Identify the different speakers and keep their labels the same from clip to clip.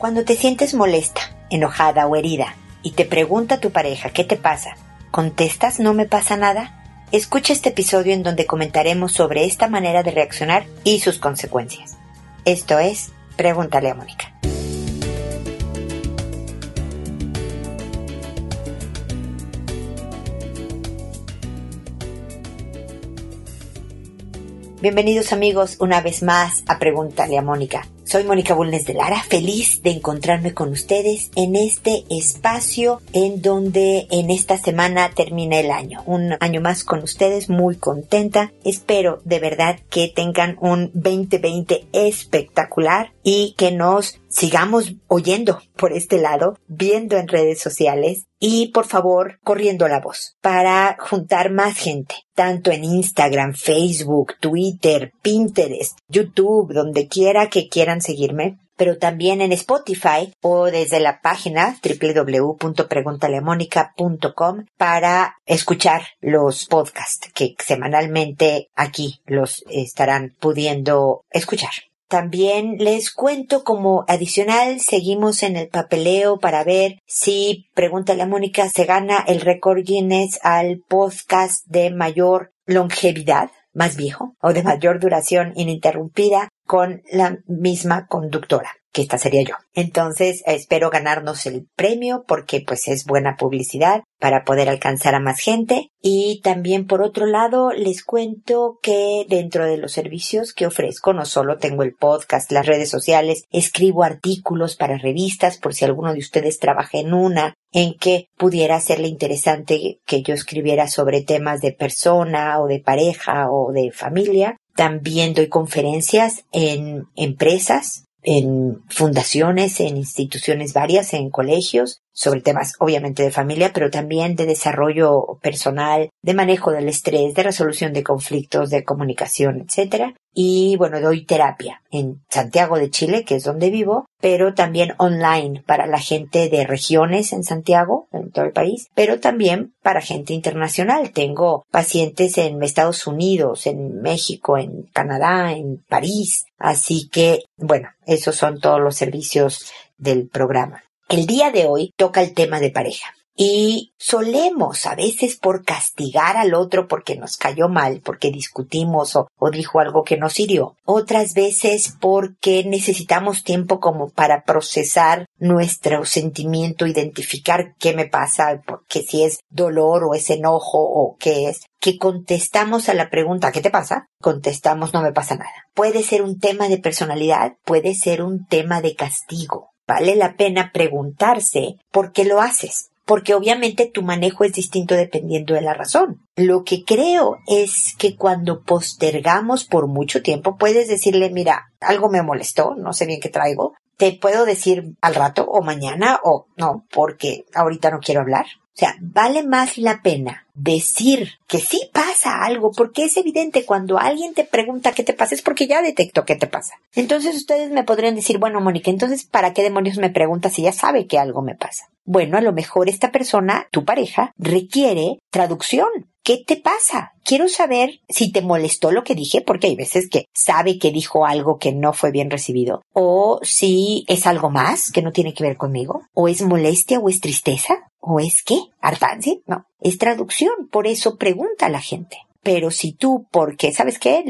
Speaker 1: Cuando te sientes molesta, enojada o herida y te pregunta tu pareja qué te pasa, ¿contestas no me pasa nada? Escucha este episodio en donde comentaremos sobre esta manera de reaccionar y sus consecuencias. Esto es Pregúntale a Mónica. Bienvenidos amigos una vez más a Pregúntale a Mónica. Soy Mónica Bulnes de Lara, feliz de encontrarme con ustedes en este espacio en donde en esta semana termina el año. Un año más con ustedes, muy contenta. Espero de verdad que tengan un 2020 espectacular y que nos sigamos oyendo por este lado, viendo en redes sociales y por favor corriendo la voz para juntar más gente, tanto en Instagram, Facebook, Twitter, Pinterest, YouTube, donde quiera que quieran seguirme, pero también en Spotify o desde la página www.preguntaleamónica.com para escuchar los podcasts que semanalmente aquí los estarán pudiendo escuchar. También les cuento como adicional, seguimos en el papeleo para ver si Pregúntale a Mónica se gana el récord Guinness al podcast de mayor longevidad, más viejo, o de mayor duración ininterrumpida con la misma conductora que esta sería yo. Entonces espero ganarnos el premio porque pues es buena publicidad para poder alcanzar a más gente y también por otro lado les cuento que dentro de los servicios que ofrezco no solo tengo el podcast, las redes sociales, escribo artículos para revistas por si alguno de ustedes trabaja en una en que pudiera serle interesante que yo escribiera sobre temas de persona o de pareja o de familia. También doy conferencias en empresas en fundaciones, en instituciones varias, en colegios, sobre temas obviamente de familia, pero también de desarrollo personal, de manejo del estrés, de resolución de conflictos, de comunicación, etcétera. Y bueno, doy terapia en Santiago de Chile, que es donde vivo, pero también online para la gente de regiones en Santiago, en todo el país, pero también para gente internacional. Tengo pacientes en Estados Unidos, en México, en Canadá, en París. Así que, bueno, esos son todos los servicios del programa. El día de hoy toca el tema de pareja. Y solemos a veces por castigar al otro porque nos cayó mal, porque discutimos o, dijo algo que nos hirió. Otras veces porque necesitamos tiempo como para procesar nuestro sentimiento, identificar qué me pasa, porque si es dolor o es enojo o qué es. Que contestamos a la pregunta ¿qué te pasa? Contestamos no me pasa nada. Puede ser un tema de personalidad, puede ser un tema de castigo vale la pena preguntarse por qué lo haces, porque obviamente tu manejo es distinto dependiendo de la razón. Lo que creo es que cuando postergamos por mucho tiempo, puedes decirle, mira, algo me molestó, no sé bien qué traigo, te puedo decir al rato o mañana o no, porque ahorita no quiero hablar. O sea, vale más la pena decir que sí pasa algo, porque es evidente cuando alguien te pregunta qué te pasa, es porque ya detectó qué te pasa. Entonces ustedes me podrían decir, bueno, Mónica, entonces, ¿para qué demonios me preguntas si ya sabe que algo me pasa? Bueno, a lo mejor esta persona, tu pareja, requiere traducción. ¿Qué te pasa? Quiero saber si te molestó lo que dije, porque hay veces que sabe que dijo algo que no fue bien recibido, o si es algo más que no tiene que ver conmigo, o es molestia o es tristeza, o es qué, hartancia, no, es traducción, por eso pregunta a la gente. Pero si tú, porque, ¿sabes qué?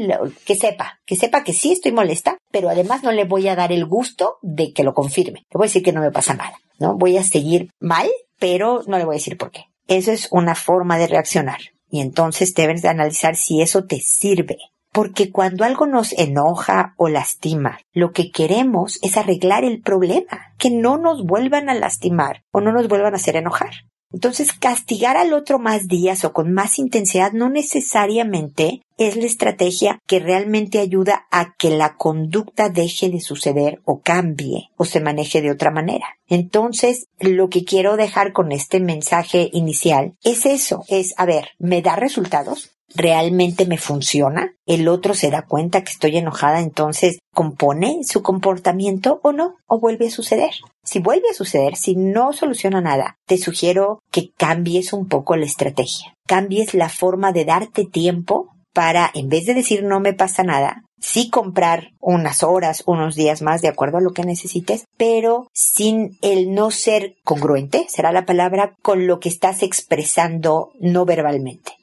Speaker 1: Que sepa, que sepa que sí estoy molesta, pero además no le voy a dar el gusto de que lo confirme. Le voy a decir que no me pasa nada, ¿no? Voy a seguir mal, pero no le voy a decir por qué. Eso es una forma de reaccionar. Y entonces debes de analizar si eso te sirve. Porque cuando algo nos enoja o lastima, lo que queremos es arreglar el problema, que no nos vuelvan a lastimar o no nos vuelvan a hacer enojar. Entonces, castigar al otro más días o con más intensidad no necesariamente es la estrategia que realmente ayuda a que la conducta deje de suceder o cambie o se maneje de otra manera. Entonces, lo que quiero dejar con este mensaje inicial es eso, es, a ver, ¿me da resultados? Realmente me funciona, el otro se da cuenta que estoy enojada, entonces compone su comportamiento o no, o vuelve a suceder. Si vuelve a suceder, si no soluciona nada, te sugiero que cambies un poco la estrategia, cambies la forma de darte tiempo para, en vez de decir no me pasa nada, sí comprar unas horas, unos días más de acuerdo a lo que necesites, pero sin el no ser congruente, será la palabra, con lo que estás expresando no verbalmente.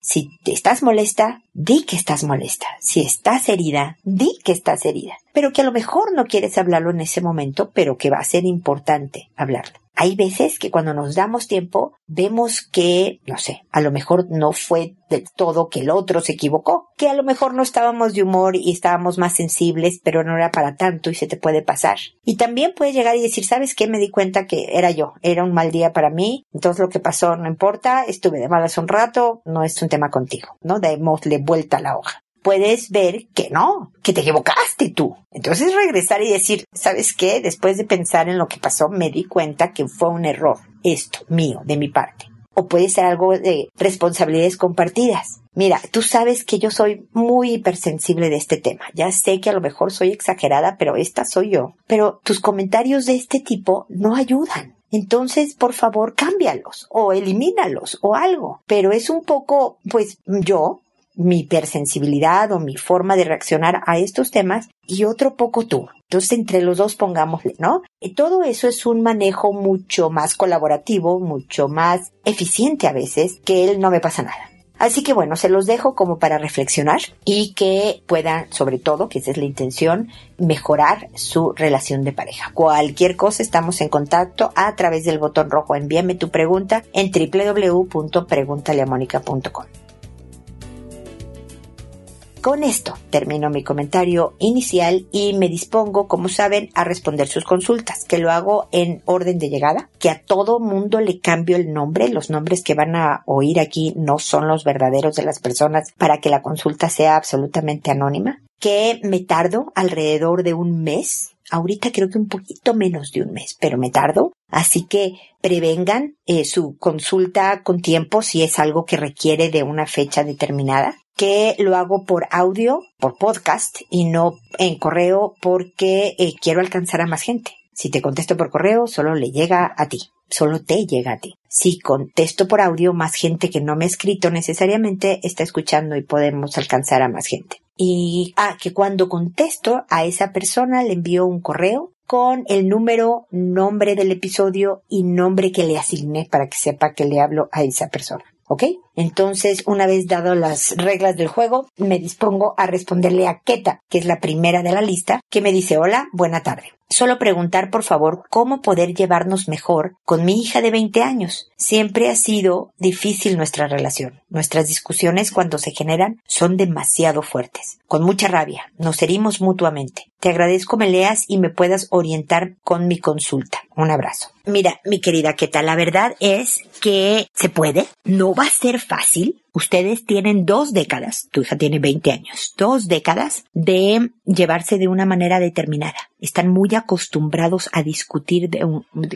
Speaker 1: Si te estás molesta, di que estás molesta. Si estás herida, di que estás herida. Pero que a lo mejor no quieres hablarlo en ese momento, pero que va a ser importante hablarlo. Hay veces que cuando nos damos tiempo vemos que, no sé, a lo mejor no fue del todo que el otro se equivocó, que a lo mejor no estábamos de humor y estábamos más sensibles, pero no era para tanto y se te puede pasar. Y también puedes llegar y decir, ¿sabes qué? Me di cuenta que era yo, era un mal día para mí, entonces lo que pasó no importa, estuve de malas un rato, no es un tema contigo, ¿no? Démosle vuelta a la hoja puedes ver que no, que te equivocaste tú. Entonces regresar y decir, ¿sabes qué? Después de pensar en lo que pasó, me di cuenta que fue un error, esto, mío, de mi parte. O puede ser algo de responsabilidades compartidas. Mira, tú sabes que yo soy muy hipersensible de este tema. Ya sé que a lo mejor soy exagerada, pero esta soy yo. Pero tus comentarios de este tipo no ayudan. Entonces, por favor, cámbialos o elimínalos o algo. Pero es un poco, pues yo, mi hipersensibilidad o mi forma de reaccionar a estos temas y otro poco tú. Entonces, entre los dos pongámosle, ¿no? Todo eso es un manejo mucho más colaborativo, mucho más eficiente a veces que él no me pasa nada. Así que bueno, se los dejo como para reflexionar y que puedan, sobre todo, que esa es la intención, mejorar su relación de pareja. Cualquier cosa estamos en contacto a través del botón rojo. Envíame tu pregunta en www.preguntaleamónica.com. Con esto termino mi comentario inicial y me dispongo, como saben, a responder sus consultas, que lo hago en orden de llegada, que a todo mundo le cambio el nombre, los nombres que van a oír aquí no son los verdaderos de las personas para que la consulta sea absolutamente anónima, que me tardo alrededor de un mes ahorita creo que un poquito menos de un mes, pero me tardo. Así que prevengan eh, su consulta con tiempo si es algo que requiere de una fecha determinada que lo hago por audio, por podcast y no en correo porque eh, quiero alcanzar a más gente. Si te contesto por correo, solo le llega a ti, solo te llega a ti. Si contesto por audio, más gente que no me ha escrito necesariamente está escuchando y podemos alcanzar a más gente. Y, ah, que cuando contesto a esa persona le envío un correo con el número, nombre del episodio y nombre que le asigné para que sepa que le hablo a esa persona. ¿Ok? Entonces, una vez dado las reglas del juego, me dispongo a responderle a Keta, que es la primera de la lista, que me dice hola, buena tarde. Solo preguntar, por favor, cómo poder llevarnos mejor con mi hija de 20 años. Siempre ha sido difícil nuestra relación. Nuestras discusiones cuando se generan son demasiado fuertes. Con mucha rabia. Nos herimos mutuamente. Te agradezco me leas y me puedas orientar con mi consulta. Un abrazo. Mira, mi querida Keta, la verdad es que se puede. No va a ser fácil. Ustedes tienen dos décadas, tu hija tiene 20 años, dos décadas de llevarse de una manera determinada. Están muy acostumbrados a discutir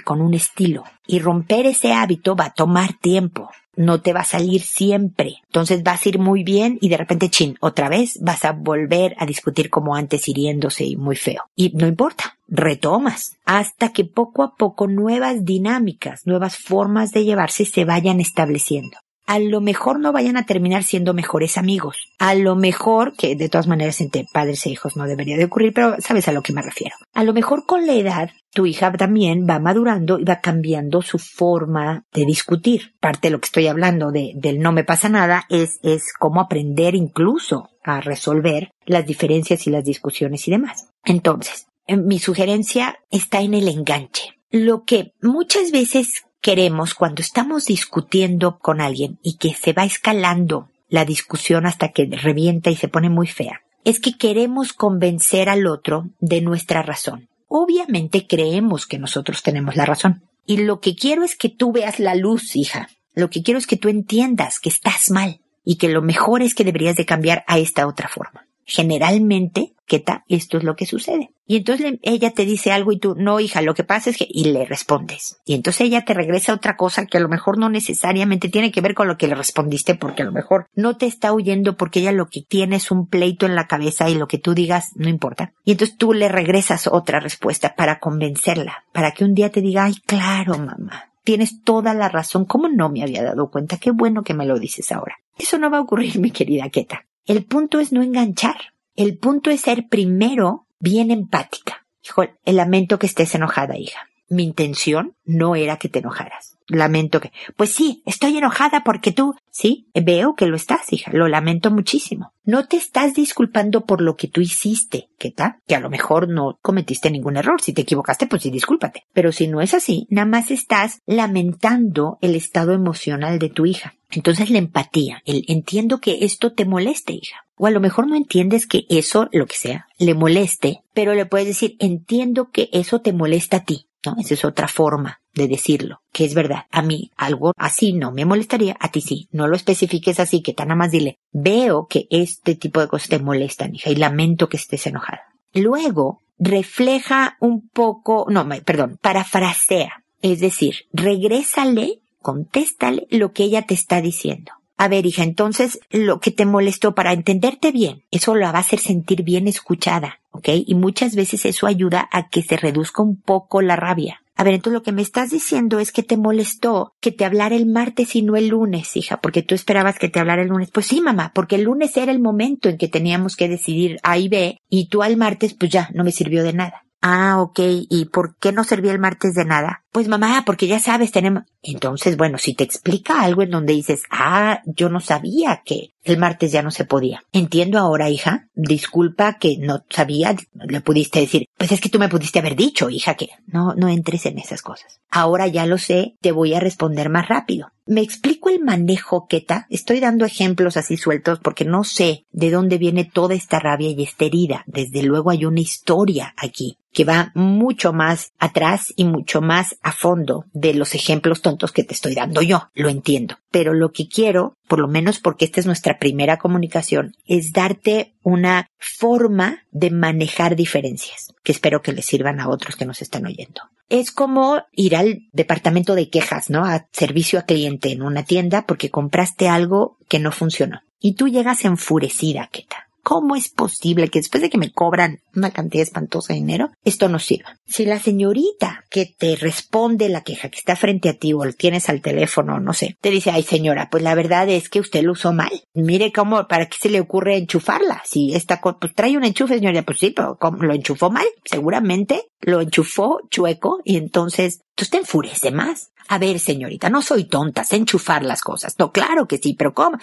Speaker 1: con un estilo y romper ese hábito va a tomar tiempo no te va a salir siempre. Entonces vas a ir muy bien y de repente, chin, otra vez vas a volver a discutir como antes hiriéndose y muy feo. Y no importa, retomas hasta que poco a poco nuevas dinámicas, nuevas formas de llevarse se vayan estableciendo a lo mejor no vayan a terminar siendo mejores amigos. A lo mejor, que de todas maneras entre padres e hijos no debería de ocurrir, pero sabes a lo que me refiero. A lo mejor con la edad, tu hija también va madurando y va cambiando su forma de discutir. Parte de lo que estoy hablando de, del no me pasa nada es, es cómo aprender incluso a resolver las diferencias y las discusiones y demás. Entonces, mi sugerencia está en el enganche. Lo que muchas veces queremos cuando estamos discutiendo con alguien y que se va escalando la discusión hasta que revienta y se pone muy fea, es que queremos convencer al otro de nuestra razón. Obviamente creemos que nosotros tenemos la razón. Y lo que quiero es que tú veas la luz, hija. Lo que quiero es que tú entiendas que estás mal y que lo mejor es que deberías de cambiar a esta otra forma. Generalmente ¿qué? Esto es lo que sucede. Y entonces ella te dice algo y tú, no, hija, lo que pasa es que, y le respondes. Y entonces ella te regresa otra cosa que a lo mejor no necesariamente tiene que ver con lo que le respondiste, porque a lo mejor no te está huyendo porque ella lo que tiene es un pleito en la cabeza y lo que tú digas no importa. Y entonces tú le regresas otra respuesta para convencerla, para que un día te diga, ay, claro, mamá. Tienes toda la razón. ¿Cómo no me había dado cuenta? Qué bueno que me lo dices ahora. Eso no va a ocurrir, mi querida Keta. El punto es no enganchar El punto es ser primero bien empática. Hijo, lamento que estés enojada, hija. Mi intención no era que te enojaras lamento que, pues sí, estoy enojada porque tú, sí, veo que lo estás, hija, lo lamento muchísimo. No te estás disculpando por lo que tú hiciste, ¿qué tal? Que a lo mejor no cometiste ningún error, si te equivocaste, pues sí, discúlpate. Pero si no es así, nada más estás lamentando el estado emocional de tu hija. Entonces la empatía, el entiendo que esto te moleste, hija. O a lo mejor no entiendes que eso, lo que sea, le moleste, pero le puedes decir, entiendo que eso te molesta a ti. ¿No? Esa es otra forma de decirlo, que es verdad. A mí algo así no me molestaría, a ti sí. No lo especifiques así, que tan nada más dile, veo que este tipo de cosas te molestan, hija, y lamento que estés enojada. Luego, refleja un poco, no, perdón, parafrasea. Es decir, regrésale, contéstale lo que ella te está diciendo. A ver, hija, entonces lo que te molestó para entenderte bien, eso la va a hacer sentir bien escuchada, ¿ok? Y muchas veces eso ayuda a que se reduzca un poco la rabia. A ver, entonces lo que me estás diciendo es que te molestó que te hablara el martes y no el lunes, hija, porque tú esperabas que te hablara el lunes. Pues sí, mamá, porque el lunes era el momento en que teníamos que decidir A y B, y tú al martes, pues ya, no me sirvió de nada. Ah, ok. ¿Y por qué no servía el martes de nada? Pues mamá, porque ya sabes, tenemos... Entonces, bueno, si te explica algo en donde dices, ah, yo no sabía que el martes ya no se podía. Entiendo ahora, hija. Disculpa que no sabía. Le pudiste decir, pues es que tú me pudiste haber dicho, hija, que no, no entres en esas cosas. Ahora ya lo sé, te voy a responder más rápido. ¿Me explico el manejo, Keta? Estoy dando ejemplos así sueltos porque no sé de dónde viene toda esta rabia y esta herida. Desde luego hay una historia aquí que va mucho más atrás y mucho más a fondo de los ejemplos tontos que te estoy dando yo. Lo entiendo. Pero lo que quiero, por lo menos porque esta es nuestra primera comunicación, es darte una forma de manejar diferencias que espero que les sirvan a otros que nos están oyendo. Es como ir al departamento de quejas, ¿no? A servicio a cliente en una tienda porque compraste algo que no funcionó. Y tú llegas enfurecida, Keta. ¿Cómo es posible que después de que me cobran una cantidad espantosa de dinero, esto no sirva? Si la señorita que te responde la queja que está frente a ti o tienes al teléfono, no sé, te dice, ay señora, pues la verdad es que usted lo usó mal. Mire cómo, ¿para qué se le ocurre enchufarla? Si esta, pues trae un enchufe, señora, pues sí, pero lo enchufó mal. Seguramente lo enchufó chueco y entonces tú te enfurece más. A ver, señorita, no soy tonta, sé enchufar las cosas. No, claro que sí, pero ¿cómo?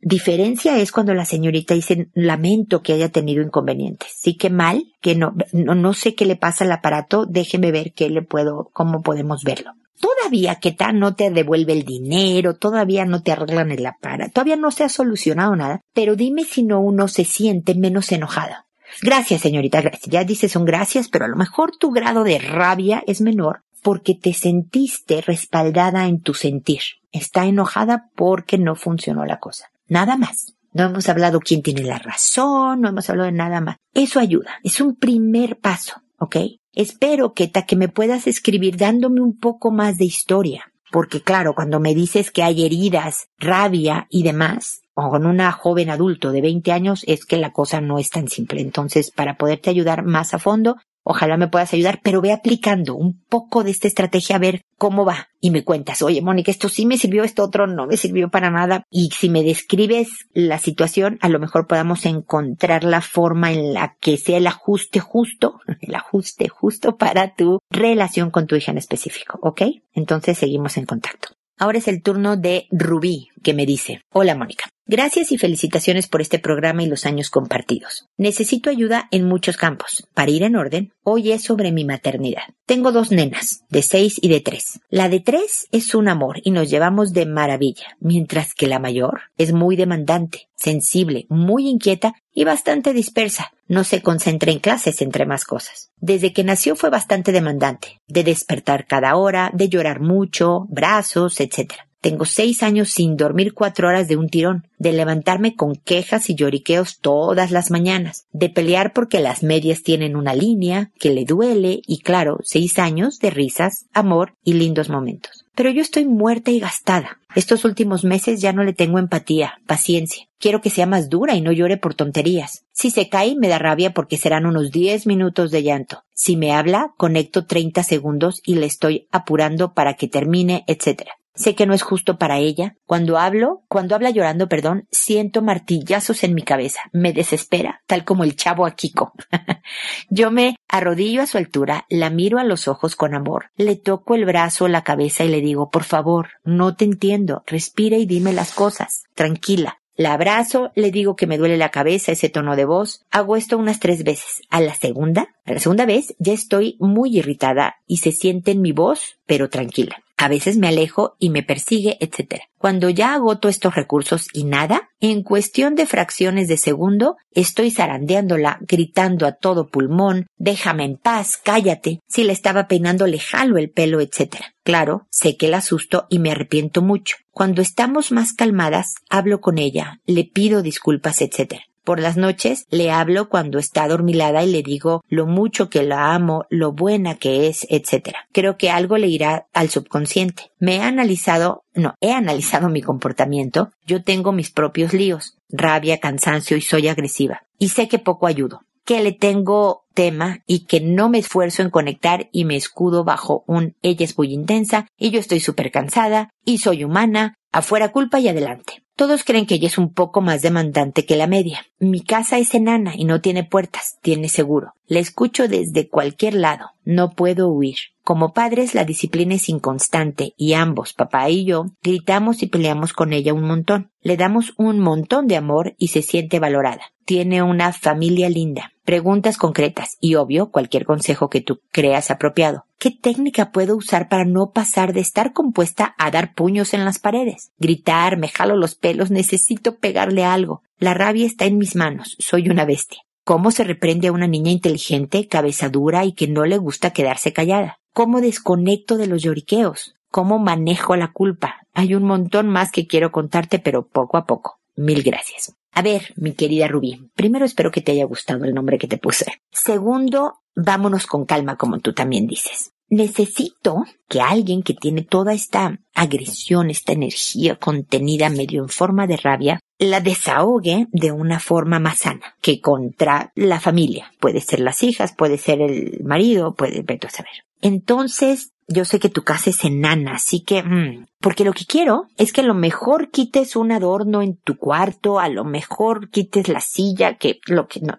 Speaker 1: Diferencia es cuando la señorita dice lamento que haya tenido inconvenientes. Sí que mal, que no, no, no sé qué le pasa al aparato, déjeme ver qué le puedo, cómo podemos verlo. Todavía que tal no te devuelve el dinero, todavía no te arreglan el aparato, todavía no se ha solucionado nada, pero dime si no uno se siente menos enojado. Gracias, señorita, gracias. Ya dices son gracias, pero a lo mejor tu grado de rabia es menor porque te sentiste respaldada en tu sentir. Está enojada porque no funcionó la cosa. Nada más. No hemos hablado quién tiene la razón, no hemos hablado de nada más. Eso ayuda. Es un primer paso, ¿ok? Espero, que que me puedas escribir dándome un poco más de historia. Porque claro, cuando me dices que hay heridas, rabia y demás, o con una joven adulto de 20 años, es que la cosa no es tan simple. Entonces, para poderte ayudar más a fondo, Ojalá me puedas ayudar, pero ve aplicando un poco de esta estrategia a ver cómo va. Y me cuentas, oye, Mónica, esto sí me sirvió, esto otro no me sirvió para nada. Y si me describes la situación, a lo mejor podamos encontrar la forma en la que sea el ajuste justo, el ajuste justo para tu relación con tu hija en específico, ¿ok? Entonces seguimos en contacto. Ahora es el turno de Rubí, que me dice, hola Mónica. Gracias y felicitaciones por este programa y los años compartidos. Necesito ayuda en muchos campos. Para ir en orden, hoy es sobre mi maternidad. Tengo dos nenas, de seis y de tres. La de tres es un amor y nos llevamos de maravilla, mientras que la mayor es muy demandante, sensible, muy inquieta y bastante dispersa. No se concentra en clases, entre más cosas. Desde que nació fue bastante demandante, de despertar cada hora, de llorar mucho, brazos, etc. Tengo seis años sin dormir cuatro horas de un tirón, de levantarme con quejas y lloriqueos todas las mañanas, de pelear porque las medias tienen una línea, que le duele, y claro, seis años de risas, amor y lindos momentos. Pero yo estoy muerta y gastada. Estos últimos meses ya no le tengo empatía, paciencia. Quiero que sea más dura y no llore por tonterías. Si se cae, me da rabia porque serán unos diez minutos de llanto. Si me habla, conecto treinta segundos y le estoy apurando para que termine, etc. Sé que no es justo para ella. Cuando hablo, cuando habla llorando, perdón, siento martillazos en mi cabeza. Me desespera, tal como el chavo a Kiko. Yo me arrodillo a su altura, la miro a los ojos con amor, le toco el brazo, la cabeza y le digo, por favor, no te entiendo, respira y dime las cosas. Tranquila, la abrazo, le digo que me duele la cabeza, ese tono de voz. Hago esto unas tres veces. A la segunda, a la segunda vez, ya estoy muy irritada y se siente en mi voz, pero tranquila. A veces me alejo y me persigue, etc. Cuando ya agoto estos recursos y nada, en cuestión de fracciones de segundo, estoy zarandeándola, gritando a todo pulmón, déjame en paz, cállate. Si le estaba peinando, le jalo el pelo, etc. Claro, sé que la asusto y me arrepiento mucho. Cuando estamos más calmadas, hablo con ella, le pido disculpas, etc. Por las noches le hablo cuando está adormilada y le digo lo mucho que la amo, lo buena que es, etc. Creo que algo le irá al subconsciente. Me he analizado, no, he analizado mi comportamiento. Yo tengo mis propios líos, rabia, cansancio y soy agresiva. Y sé que poco ayudo que le tengo tema y que no me esfuerzo en conectar y me escudo bajo un ella es muy intensa y yo estoy súper cansada y soy humana, afuera culpa y adelante. Todos creen que ella es un poco más demandante que la media. Mi casa es enana y no tiene puertas, tiene seguro. La escucho desde cualquier lado. No puedo huir. Como padres la disciplina es inconstante y ambos, papá y yo, gritamos y peleamos con ella un montón. Le damos un montón de amor y se siente valorada. Tiene una familia linda. Preguntas concretas y obvio cualquier consejo que tú creas apropiado. ¿Qué técnica puedo usar para no pasar de estar compuesta a dar puños en las paredes? Gritar, me jalo los pelos, necesito pegarle algo. La rabia está en mis manos, soy una bestia. ¿Cómo se reprende a una niña inteligente, cabeza dura y que no le gusta quedarse callada? ¿Cómo desconecto de los lloriqueos? ¿Cómo manejo la culpa? Hay un montón más que quiero contarte, pero poco a poco. Mil gracias. A ver, mi querida Rubí, primero espero que te haya gustado el nombre que te puse. Segundo, vámonos con calma, como tú también dices. Necesito que alguien que tiene toda esta agresión, esta energía contenida medio en forma de rabia, la desahogue de una forma más sana que contra la familia. Puede ser las hijas, puede ser el marido, puede, vete a saber. Entonces, yo sé que tu casa es enana, así que, mm, porque lo que quiero es que a lo mejor quites un adorno en tu cuarto, a lo mejor quites la silla, que lo que no,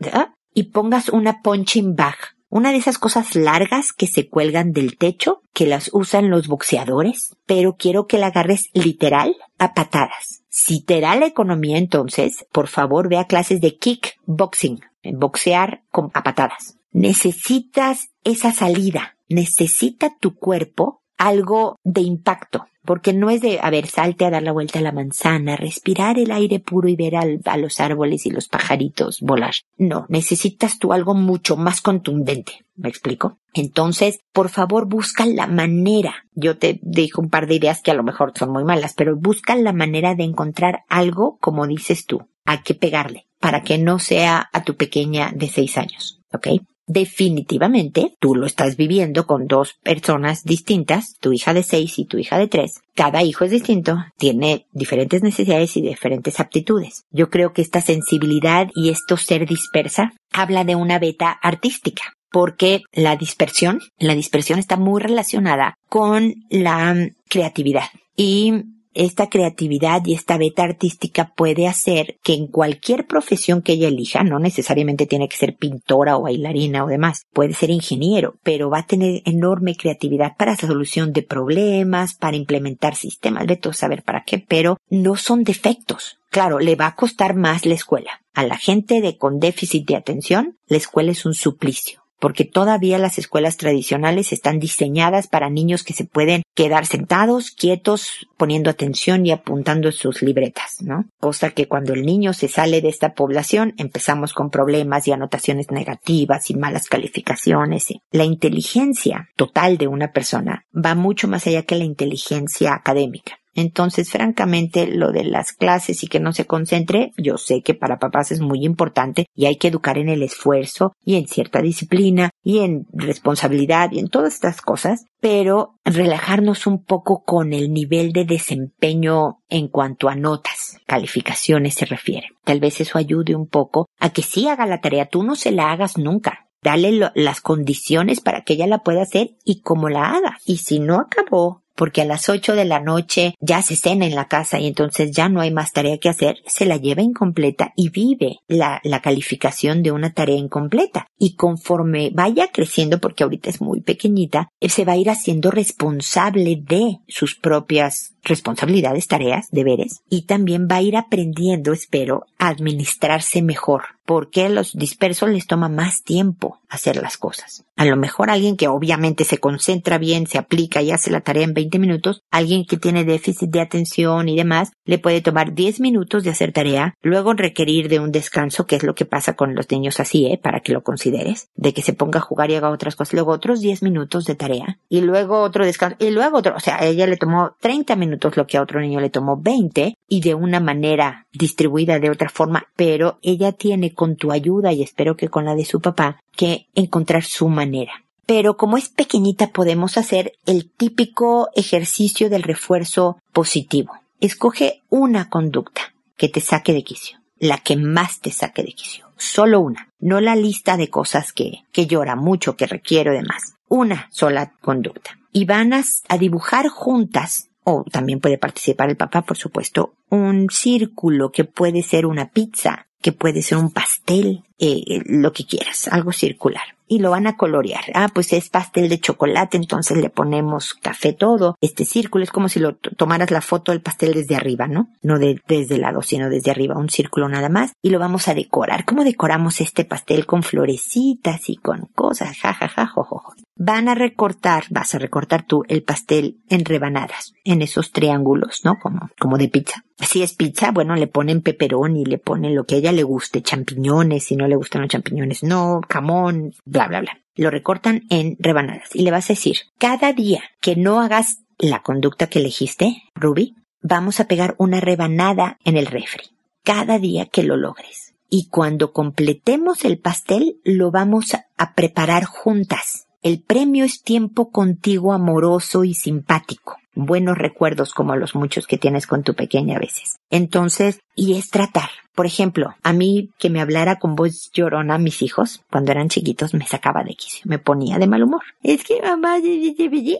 Speaker 1: y pongas una punching bag, una de esas cosas largas que se cuelgan del techo, que las usan los boxeadores, pero quiero que la agarres literal a patadas si te da la economía entonces, por favor ve a clases de kickboxing, boxear con, a patadas. Necesitas esa salida, necesita tu cuerpo algo de impacto, porque no es de, a ver, salte a dar la vuelta a la manzana, respirar el aire puro y ver a los árboles y los pajaritos volar. No, necesitas tú algo mucho más contundente. ¿Me explico? Entonces, por favor, busca la manera. Yo te digo un par de ideas que a lo mejor son muy malas, pero busca la manera de encontrar algo, como dices tú, a qué pegarle, para que no sea a tu pequeña de seis años. ¿Ok? Definitivamente tú lo estás viviendo con dos personas distintas, tu hija de seis y tu hija de tres. Cada hijo es distinto, tiene diferentes necesidades y diferentes aptitudes. Yo creo que esta sensibilidad y esto ser dispersa habla de una beta artística porque la dispersión, la dispersión está muy relacionada con la creatividad y esta creatividad y esta beta artística puede hacer que en cualquier profesión que ella elija, no necesariamente tiene que ser pintora o bailarina o demás, puede ser ingeniero, pero va a tener enorme creatividad para la solución de problemas, para implementar sistemas, de todo saber para qué, pero no son defectos. Claro, le va a costar más la escuela. A la gente de con déficit de atención, la escuela es un suplicio porque todavía las escuelas tradicionales están diseñadas para niños que se pueden quedar sentados, quietos, poniendo atención y apuntando sus libretas, ¿no? Cosa que cuando el niño se sale de esta población empezamos con problemas y anotaciones negativas y malas calificaciones. La inteligencia total de una persona va mucho más allá que la inteligencia académica. Entonces, francamente, lo de las clases y que no se concentre, yo sé que para papás es muy importante y hay que educar en el esfuerzo y en cierta disciplina y en responsabilidad y en todas estas cosas, pero relajarnos un poco con el nivel de desempeño en cuanto a notas, calificaciones se refiere. Tal vez eso ayude un poco a que sí haga la tarea, tú no se la hagas nunca. Dale las condiciones para que ella la pueda hacer y como la haga. Y si no acabó porque a las 8 de la noche ya se cena en la casa y entonces ya no hay más tarea que hacer, se la lleva incompleta y vive la, la calificación de una tarea incompleta. Y conforme vaya creciendo, porque ahorita es muy pequeñita, se va a ir haciendo responsable de sus propias responsabilidades, tareas, deberes, y también va a ir aprendiendo, espero, a administrarse mejor porque a los dispersos les toma más tiempo hacer las cosas. A lo mejor alguien que obviamente se concentra bien, se aplica y hace la tarea en 20 minutos, alguien que tiene déficit de atención y demás, le puede tomar 10 minutos de hacer tarea, luego requerir de un descanso, que es lo que pasa con los niños así, ¿eh? Para que lo consideres, de que se ponga a jugar y haga otras cosas, luego otros 10 minutos de tarea, y luego otro descanso, y luego otro, o sea, ella le tomó 30 minutos lo que a otro niño le tomó 20, y de una manera distribuida de otra forma, pero ella tiene con tu ayuda y espero que con la de su papá, que encontrar su manera. Pero como es pequeñita podemos hacer el típico ejercicio del refuerzo positivo. Escoge una conducta que te saque de quicio, la que más te saque de quicio. Solo una, no la lista de cosas que, que llora mucho, que requiero demás. Una sola conducta. Y van a dibujar juntas también puede participar el papá, por supuesto, un círculo que puede ser una pizza, que puede ser un pastel, eh, lo que quieras, algo circular. Y lo van a colorear. Ah, pues es pastel de chocolate, entonces le ponemos café todo. Este círculo es como si lo tomaras la foto del pastel desde arriba, ¿no? No de, desde el lado, sino desde arriba, un círculo nada más. Y lo vamos a decorar. ¿Cómo decoramos este pastel con florecitas y con cosas? Ja, ja, ja, jo, jo, Van a recortar, vas a recortar tú el pastel en rebanadas, en esos triángulos, ¿no? Como, como de pizza. Si es pizza, bueno, le ponen y le ponen lo que a ella le guste, champiñones, si no le gustan los champiñones, no, jamón, bla, bla, bla. Lo recortan en rebanadas y le vas a decir, cada día que no hagas la conducta que elegiste, Ruby, vamos a pegar una rebanada en el refri. Cada día que lo logres. Y cuando completemos el pastel, lo vamos a preparar juntas. El premio es tiempo contigo amoroso y simpático buenos recuerdos como los muchos que tienes con tu pequeña a veces. Entonces, y es tratar. Por ejemplo, a mí que me hablara con voz llorona mis hijos, cuando eran chiquitos, me sacaba de quicio, me ponía de mal humor. Es que mamá,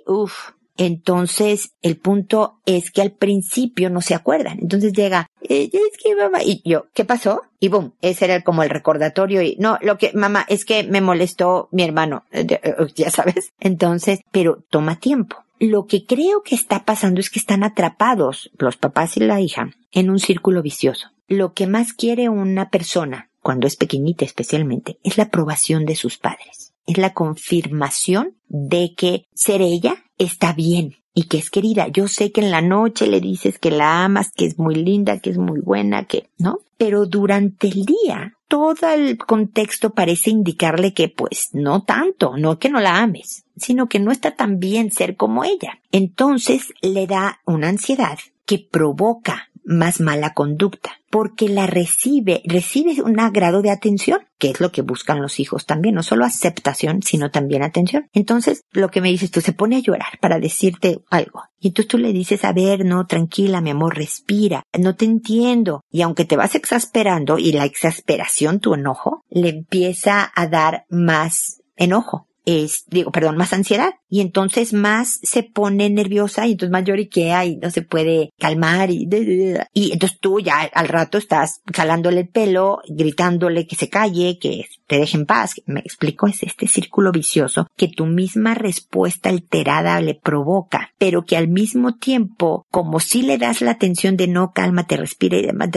Speaker 1: uff, entonces, el punto es que al principio no se acuerdan. Entonces llega, eh, es que mamá, y yo, ¿qué pasó? Y boom, ese era como el recordatorio y no, lo que, mamá, es que me molestó mi hermano, ya sabes. Entonces, pero toma tiempo. Lo que creo que está pasando es que están atrapados, los papás y la hija, en un círculo vicioso. Lo que más quiere una persona, cuando es pequeñita especialmente, es la aprobación de sus padres. Es la confirmación de que ser ella está bien y que es querida. Yo sé que en la noche le dices que la amas, que es muy linda, que es muy buena, que, ¿no? Pero durante el día, todo el contexto parece indicarle que pues no tanto, no que no la ames, sino que no está tan bien ser como ella. Entonces le da una ansiedad que provoca más mala conducta, porque la recibe, recibe un grado de atención, que es lo que buscan los hijos también, no solo aceptación, sino también atención. Entonces, lo que me dices tú, se pone a llorar para decirte algo. Y entonces tú le dices, a ver, no, tranquila, mi amor, respira, no te entiendo. Y aunque te vas exasperando y la exasperación, tu enojo, le empieza a dar más enojo es, digo, perdón, más ansiedad. Y entonces más se pone nerviosa y entonces más lloriquea y no se puede calmar y, y entonces tú ya al rato estás jalándole el pelo, gritándole que se calle, que te deje en paz. Me explico, es este círculo vicioso que tu misma respuesta alterada le provoca, pero que al mismo tiempo, como si le das la atención de no, cálmate, respira y demás,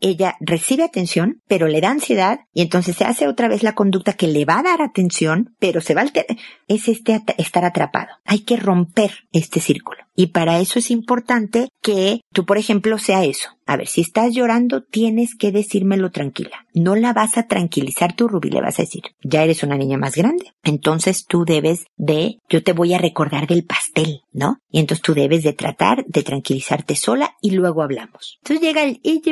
Speaker 1: ella recibe atención, pero le da ansiedad y entonces se hace otra vez la conducta que le va a dar atención, pero se va a alterar. Es este estar atrapado. Hay que romper este círculo. Y para eso es importante que tú, por ejemplo, sea eso. A ver, si estás llorando, tienes que decírmelo tranquila. No la vas a tranquilizar tú, Ruby, le vas a decir, ya eres una niña más grande. Entonces tú debes de, yo te voy a recordar del pastel, ¿no? Y entonces tú debes de tratar de tranquilizarte sola y luego hablamos. Entonces llega el, y,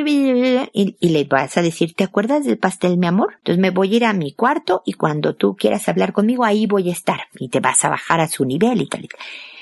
Speaker 1: y le vas a decir, ¿te acuerdas del pastel, mi amor? Entonces me voy a ir a mi cuarto y cuando tú quieras hablar conmigo, ahí voy a estar. Y te vas a bajar a su nivel y tal. Y tal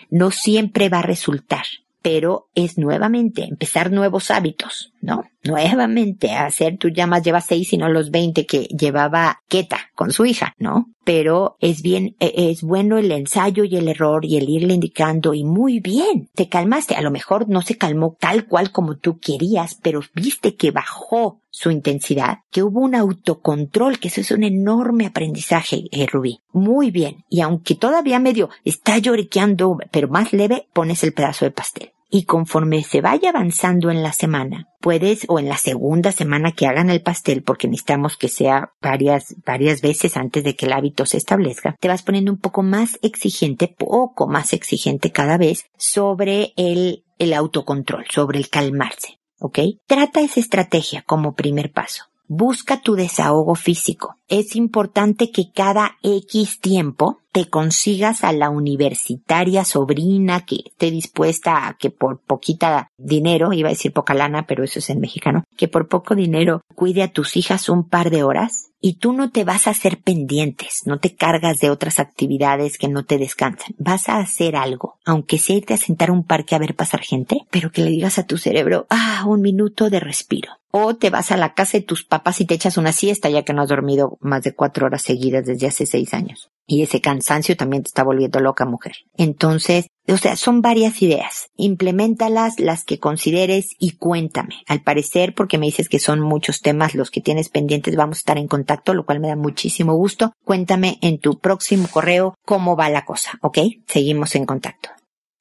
Speaker 1: no siempre va a resultar, pero es nuevamente empezar nuevos hábitos, ¿no? Nuevamente hacer, tú ya más llevas seis y no los veinte que llevaba Keta con su hija, ¿no? Pero es bien, e, es bueno el ensayo y el error y el irle indicando y muy bien, te calmaste. A lo mejor no se calmó tal cual como tú querías, pero viste que bajó su intensidad, que hubo un autocontrol, que eso es un enorme aprendizaje, eh, Rubí. Muy bien. Y aunque todavía medio está lloriqueando, pero más leve, pones el pedazo de pastel y conforme se vaya avanzando en la semana, puedes, o en la segunda semana que hagan el pastel, porque necesitamos que sea varias, varias veces antes de que el hábito se establezca, te vas poniendo un poco más exigente, poco más exigente cada vez sobre el, el autocontrol, sobre el calmarse. ¿Ok? Trata esa estrategia como primer paso. Busca tu desahogo físico. Es importante que cada X tiempo te consigas a la universitaria sobrina que esté dispuesta a que por poquita dinero, iba a decir poca lana, pero eso es en mexicano, que por poco dinero cuide a tus hijas un par de horas y tú no te vas a hacer pendientes, no te cargas de otras actividades que no te descansan. Vas a hacer algo, aunque sea irte a sentar a un parque a ver pasar gente, pero que le digas a tu cerebro, ah, un minuto de respiro. O te vas a la casa de tus papás y te echas una siesta ya que no has dormido más de cuatro horas seguidas desde hace seis años. Y ese cansancio también te está volviendo loca, mujer. Entonces, o sea, son varias ideas. Implementalas, las que consideres y cuéntame. Al parecer, porque me dices que son muchos temas los que tienes pendientes, vamos a estar en contacto, lo cual me da muchísimo gusto. Cuéntame en tu próximo correo cómo va la cosa, ¿ok? Seguimos en contacto.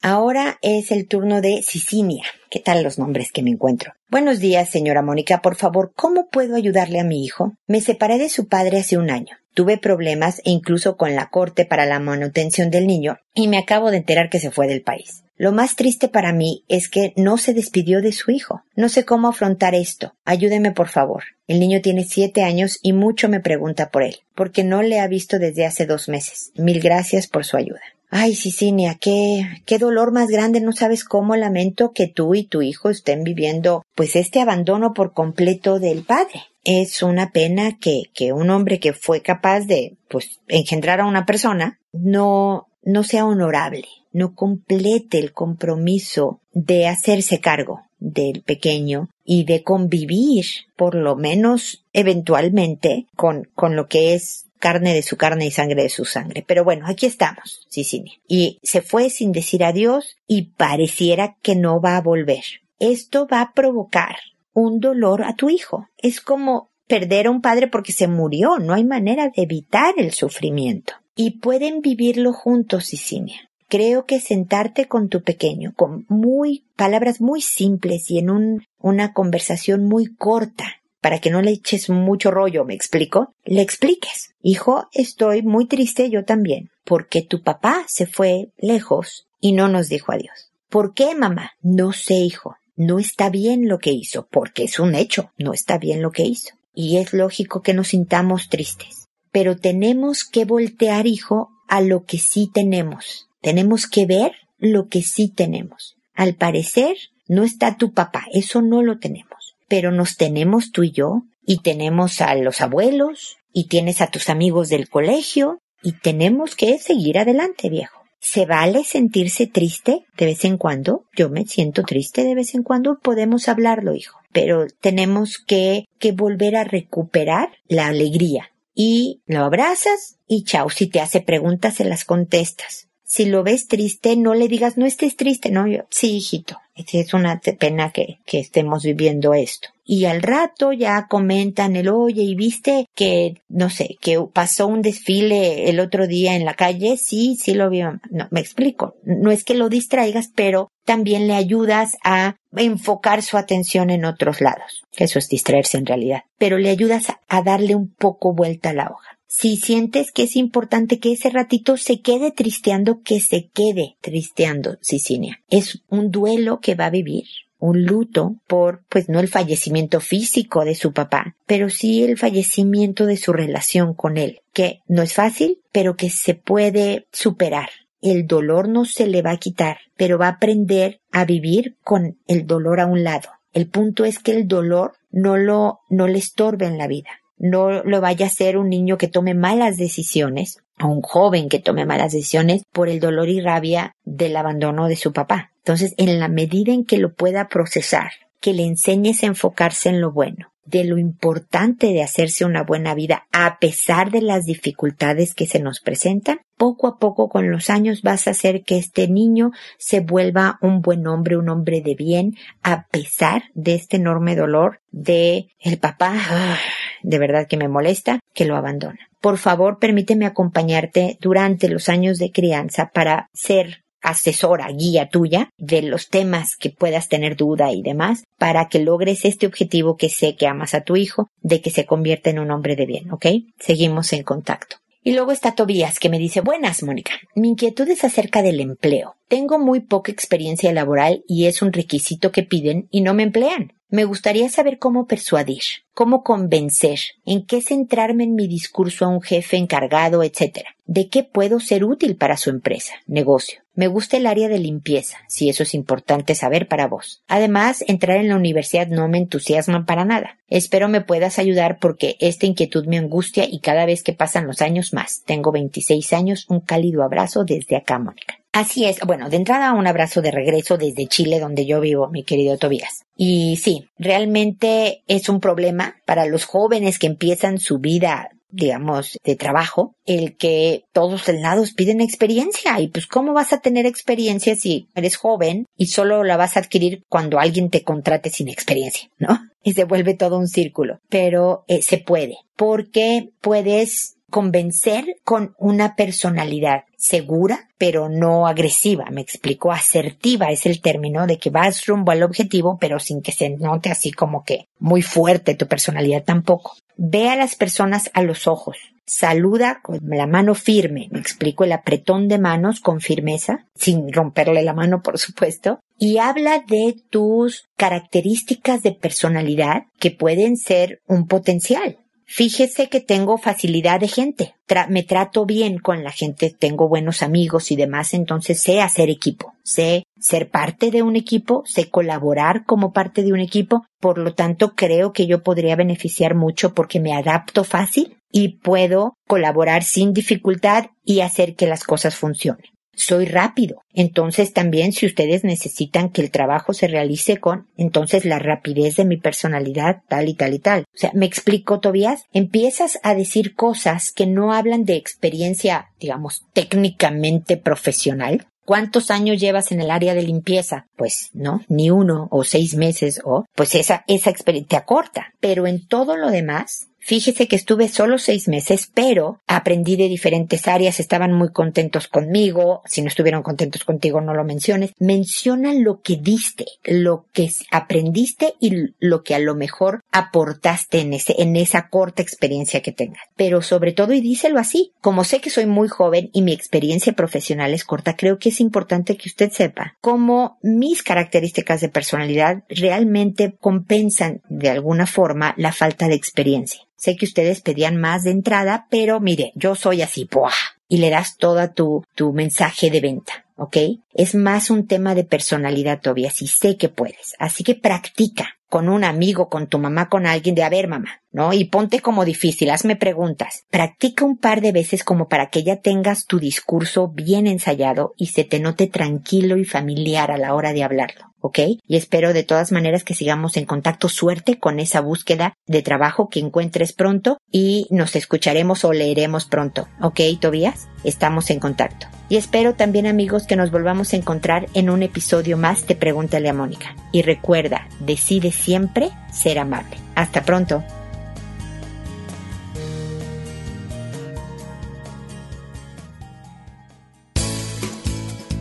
Speaker 1: Ahora es el turno de Sicinia. ¿Qué tal los nombres que me encuentro? Buenos días, señora Mónica. Por favor, ¿cómo puedo ayudarle a mi hijo? Me separé de su padre hace un año. Tuve problemas e incluso con la corte para la manutención del niño y me acabo de enterar que se fue del país. Lo más triste para mí es que no se despidió de su hijo. No sé cómo afrontar esto. Ayúdeme, por favor. El niño tiene siete años y mucho me pregunta por él, porque no le ha visto desde hace dos meses. Mil gracias por su ayuda. Ay, Sicinia, qué, qué dolor más grande. No sabes cómo lamento que tú y tu hijo estén viviendo, pues, este abandono por completo del padre es una pena que, que un hombre que fue capaz de, pues, engendrar a una persona no, no sea honorable, no complete el compromiso de hacerse cargo del pequeño y de convivir, por lo menos eventualmente, con, con lo que es carne de su carne y sangre de su sangre. Pero bueno, aquí estamos, Sicilia. Y se fue sin decir adiós y pareciera que no va a volver. Esto va a provocar un dolor a tu hijo. Es como perder a un padre porque se murió. No hay manera de evitar el sufrimiento. Y pueden vivirlo juntos, Sicinia. Creo que sentarte con tu pequeño, con muy palabras muy simples y en un, una conversación muy corta, para que no le eches mucho rollo, me explico, le expliques. Hijo, estoy muy triste yo también, porque tu papá se fue lejos y no nos dijo adiós. ¿Por qué, mamá? No sé, hijo no está bien lo que hizo, porque es un hecho, no está bien lo que hizo. Y es lógico que nos sintamos tristes. Pero tenemos que voltear, hijo, a lo que sí tenemos. Tenemos que ver lo que sí tenemos. Al parecer, no está tu papá, eso no lo tenemos. Pero nos tenemos tú y yo, y tenemos a los abuelos, y tienes a tus amigos del colegio, y tenemos que seguir adelante, viejo. ¿Se vale sentirse triste de vez en cuando? Yo me siento triste de vez en cuando. Podemos hablarlo, hijo. Pero tenemos que, que volver a recuperar la alegría. Y lo abrazas y chao. Si te hace preguntas, se las contestas. Si lo ves triste, no le digas, no estés triste, no, yo, sí, hijito, es una pena que, que estemos viviendo esto. Y al rato ya comentan el oye y viste que no sé que pasó un desfile el otro día en la calle sí sí lo vi no me explico. No es que lo distraigas pero también le ayudas a enfocar su atención en otros lados. Eso es distraerse en realidad. Pero le ayudas a darle un poco vuelta a la hoja si sientes que es importante que ese ratito se quede tristeando, que se quede tristeando, Sicinia. Es un duelo que va a vivir, un luto por, pues no el fallecimiento físico de su papá, pero sí el fallecimiento de su relación con él, que no es fácil, pero que se puede superar. El dolor no se le va a quitar, pero va a aprender a vivir con el dolor a un lado. El punto es que el dolor no lo, no le estorbe en la vida. No lo vaya a ser un niño que tome malas decisiones, o un joven que tome malas decisiones por el dolor y rabia del abandono de su papá. Entonces, en la medida en que lo pueda procesar, que le enseñes a enfocarse en lo bueno, de lo importante de hacerse una buena vida a pesar de las dificultades que se nos presentan, poco a poco con los años vas a hacer que este niño se vuelva un buen hombre, un hombre de bien, a pesar de este enorme dolor de el papá, de verdad que me molesta, que lo abandona. Por favor, permíteme acompañarte durante los años de crianza para ser asesora, guía tuya de los temas que puedas tener duda y demás para que logres este objetivo que sé que amas a tu hijo de que se convierta en un hombre de bien, ¿ok? Seguimos en contacto. Y luego está Tobías que me dice, buenas, Mónica. Mi inquietud es acerca del empleo. Tengo muy poca experiencia laboral y es un requisito que piden y no me emplean. Me gustaría saber cómo persuadir, cómo convencer, en qué centrarme en mi discurso a un jefe encargado, etc. ¿De qué puedo ser útil para su empresa, negocio? Me gusta el área de limpieza, si eso es importante saber para vos. Además, entrar en la universidad no me entusiasma para nada. Espero me puedas ayudar porque esta inquietud me angustia y cada vez que pasan los años más. Tengo 26 años, un cálido abrazo desde acá, Mónica. Así es. Bueno, de entrada un abrazo de regreso desde Chile, donde yo vivo, mi querido Tobías. Y sí, realmente es un problema para los jóvenes que empiezan su vida digamos, de trabajo, el que todos los lados piden experiencia. Y pues, ¿cómo vas a tener experiencia si eres joven y solo la vas a adquirir cuando alguien te contrate sin experiencia, ¿no? Y se vuelve todo un círculo. Pero eh, se puede, porque puedes convencer con una personalidad segura, pero no agresiva. Me explico, asertiva es el término de que vas rumbo al objetivo, pero sin que se note así como que muy fuerte tu personalidad tampoco. Ve a las personas a los ojos. Saluda con la mano firme, me explico, el apretón de manos con firmeza, sin romperle la mano, por supuesto, y habla de tus características de personalidad que pueden ser un potencial. Fíjese que tengo facilidad de gente, me trato bien con la gente, tengo buenos amigos y demás, entonces sé hacer equipo, sé ser parte de un equipo, sé colaborar como parte de un equipo, por lo tanto creo que yo podría beneficiar mucho porque me adapto fácil y puedo colaborar sin dificultad y hacer que las cosas funcionen soy rápido. Entonces también si ustedes necesitan que el trabajo se realice con, entonces la rapidez de mi personalidad tal y tal y tal. O sea, me explico, Tobias, empiezas a decir cosas que no hablan de experiencia, digamos, técnicamente profesional, ¿Cuántos años llevas en el área de limpieza? Pues no, ni uno o seis meses o pues esa, esa experiencia te acorta. Pero en todo lo demás, Fíjese que estuve solo seis meses, pero aprendí de diferentes áreas, estaban muy contentos conmigo. Si no estuvieron contentos contigo, no lo menciones. Menciona lo que diste, lo que aprendiste y lo que a lo mejor aportaste en ese, en esa corta experiencia que tengas. Pero sobre todo, y díselo así, como sé que soy muy joven y mi experiencia profesional es corta, creo que es importante que usted sepa cómo mis características de personalidad realmente compensan de alguna forma la falta de experiencia. Sé que ustedes pedían más de entrada, pero mire, yo soy así, ¡buah! y le das toda tu, tu mensaje de venta, ¿ok? Es más un tema de personalidad todavía, si sé que puedes. Así que practica con un amigo, con tu mamá, con alguien de, a ver, mamá, ¿no? Y ponte como difícil, hazme preguntas. Practica un par de veces como para que ya tengas tu discurso bien ensayado y se te note tranquilo y familiar a la hora de hablarlo. ¿ok? Y espero de todas maneras que sigamos en contacto. Suerte con esa búsqueda de trabajo que encuentres pronto y nos escucharemos o leeremos pronto, ¿ok, Tobías? Estamos en contacto. Y espero también amigos que nos volvamos a encontrar en un episodio más de Pregúntale a Mónica. Y recuerda, decide siempre ser amable. Hasta pronto.